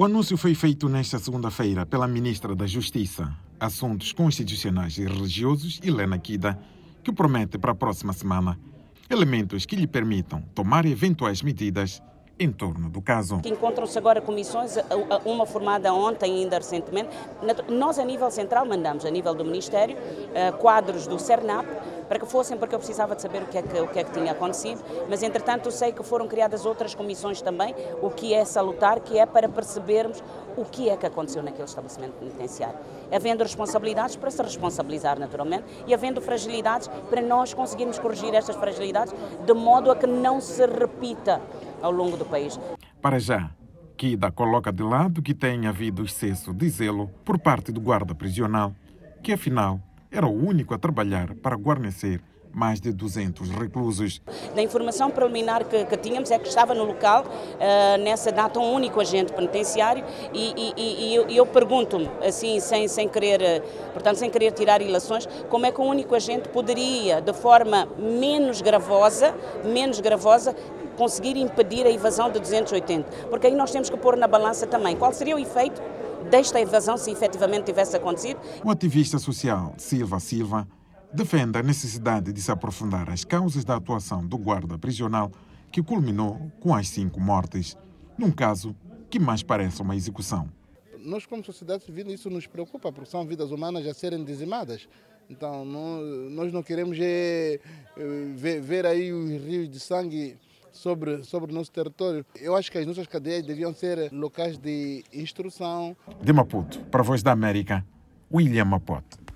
O anúncio foi feito nesta segunda-feira pela Ministra da Justiça, Assuntos Constitucionais e Religiosos, Helena Kida, que promete para a próxima semana elementos que lhe permitam tomar eventuais medidas em torno do caso. Encontram-se agora comissões, uma formada ontem ainda recentemente. Nós, a nível central, mandamos, a nível do Ministério, eh, quadros do CERNAP, para que fossem, porque eu precisava de saber o que, é que, o que é que tinha acontecido, mas entretanto sei que foram criadas outras comissões também, o que é salutar, que é para percebermos o que é que aconteceu naquele estabelecimento penitenciário. Havendo responsabilidades para se responsabilizar naturalmente e havendo fragilidades para nós conseguirmos corrigir estas fragilidades de modo a que não se repita ao longo do país. Para já, Kida coloca de lado que tenha havido excesso de zelo por parte do guarda prisional, que afinal era o único a trabalhar para guarnecer mais de 200 reclusos. Da informação preliminar que, que tínhamos é que estava no local, uh, nessa data, um único agente penitenciário e, e, e eu, eu pergunto-me, assim, sem, sem, querer, portanto, sem querer tirar ilações, como é que um único agente poderia, de forma menos gravosa, menos gravosa, conseguir impedir a evasão de 280? Porque aí nós temos que pôr na balança também qual seria o efeito desta evasão se efetivamente tivesse acontecido. O ativista social Silva Silva defende a necessidade de se aprofundar as causas da atuação do guarda prisional que culminou com as cinco mortes, num caso que mais parece uma execução. Nós, como sociedade civil, isso nos preocupa, porque são vidas humanas a serem dizimadas. Então, não, nós não queremos é, ver, ver aí os rios de sangue sobre, sobre o nosso território. Eu acho que as nossas cadeias deviam ser locais de instrução. De Maputo, para a Voz da América, William Mapote.